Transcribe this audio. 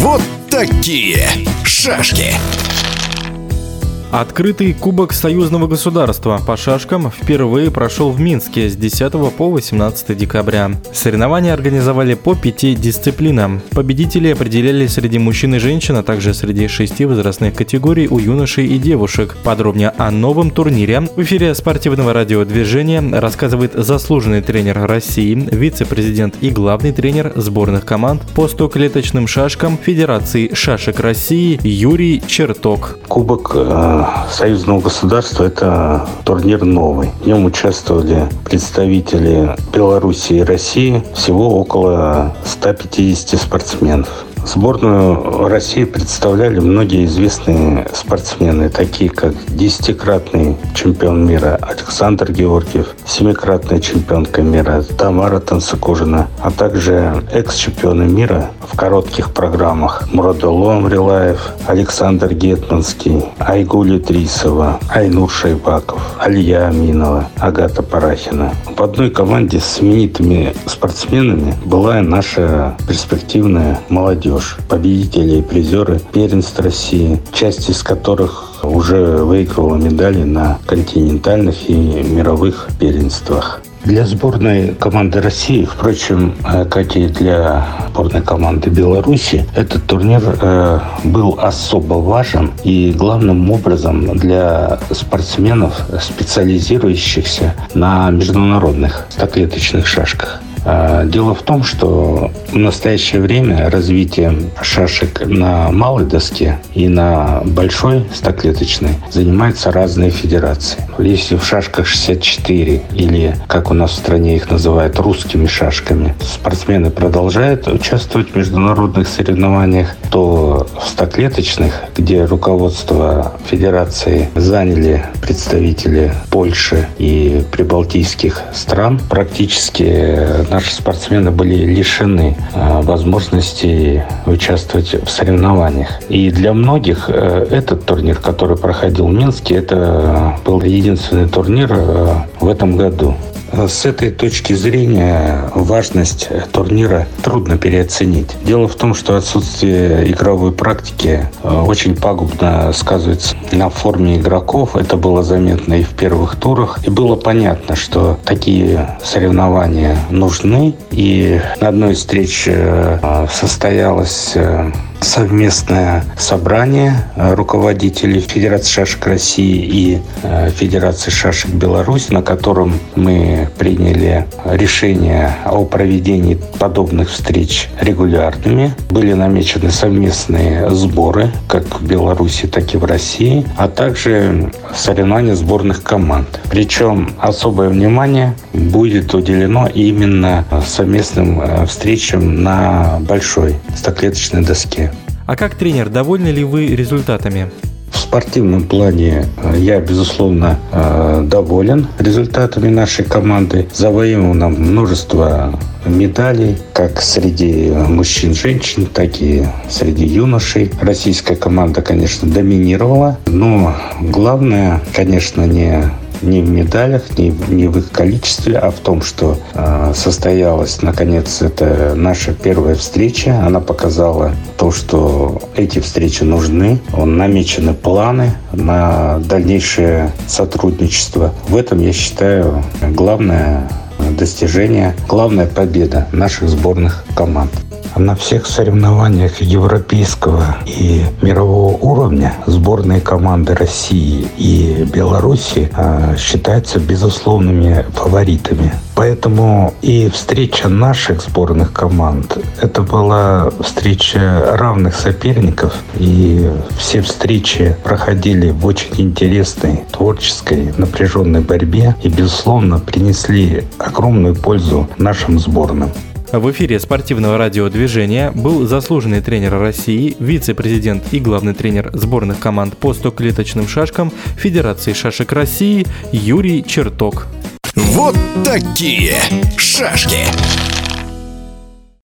Вот такие шашки. Открытый Кубок Союзного государства по шашкам впервые прошел в Минске с 10 по 18 декабря. Соревнования организовали по пяти дисциплинам. Победители определяли среди мужчин и женщин, а также среди шести возрастных категорий у юношей и девушек. Подробнее о новом турнире в эфире спортивного радиодвижения рассказывает заслуженный тренер России, вице-президент и главный тренер сборных команд по стоклеточным шашкам Федерации шашек России Юрий Черток. Кубок э, союзного государства это турнир новый. В нем участвовали представители Беларуси и России, всего около 150 спортсменов. Сборную России представляли многие известные спортсмены, такие как десятикратный чемпион мира Александр Георгиев, семикратная чемпионка мира Тамара Танцекужина, а также экс-чемпионы мира в коротких программах Мурадуло Амрилаев, Александр Гетманский, Айгули Трисова, Айнур Шайбаков, Алия Аминова, Агата Парахина. В одной команде с знаменитыми спортсменами была наша перспективная молодежь молодежь, победители и призеры первенств России, часть из которых уже выигрывала медали на континентальных и мировых первенствах. Для сборной команды России, впрочем, э, как и для сборной команды Беларуси, этот турнир э, был особо важен и главным образом для спортсменов, специализирующихся на международных стоклеточных шашках. А, дело в том, что в настоящее время развитие шашек на малой доске и на большой стоклеточной занимаются разные федерации. Если в шашках 64 или, как у нас в стране их называют, русскими шашками, спортсмены продолжают участвовать в международных соревнованиях, то в стоклеточных, где руководство федерации заняли представители Польши и прибалтийских стран, практически наши спортсмены были лишены э, возможности участвовать в соревнованиях. И для многих э, этот турнир, который проходил в Минске, это был единственный турнир э, в этом году. С этой точки зрения важность турнира трудно переоценить. Дело в том, что отсутствие игровой практики э, очень пагубно сказывается на форме игроков. Это было заметно и в первых турах. И было понятно, что такие соревнования нужны. И на одной из встреч э, состоялась э, совместное собрание э, руководителей Федерации шашек России и э, Федерации шашек Беларуси, на котором мы приняли решение о проведении подобных встреч регулярными. Были намечены совместные сборы как в Беларуси, так и в России, а также соревнования сборных команд. Причем особое внимание будет уделено именно совместным э, встречам на большой стоклеточной доске. А как тренер, довольны ли вы результатами? В спортивном плане э, я, безусловно, э, доволен результатами нашей команды. Завоевал нам множество медалей, как среди мужчин, женщин, так и среди юношей. Российская команда, конечно, доминировала, но главное, конечно, не не в медалях, не, не в их количестве, а в том, что э, состоялась, наконец, это наша первая встреча. Она показала то, что эти встречи нужны. Намечены планы на дальнейшее сотрудничество. В этом, я считаю, главное достижение, главная победа наших сборных команд. На всех соревнованиях европейского и мирового уровня сборные команды России и Беларуси а, считаются безусловными фаворитами. Поэтому и встреча наших сборных команд – это была встреча равных соперников. И все встречи проходили в очень интересной, творческой, напряженной борьбе и, безусловно, принесли огромную пользу нашим сборным. В эфире спортивного радиодвижения был заслуженный тренер России, вице-президент и главный тренер сборных команд по стоклеточным шашкам Федерации шашек России Юрий Черток. Вот такие шашки!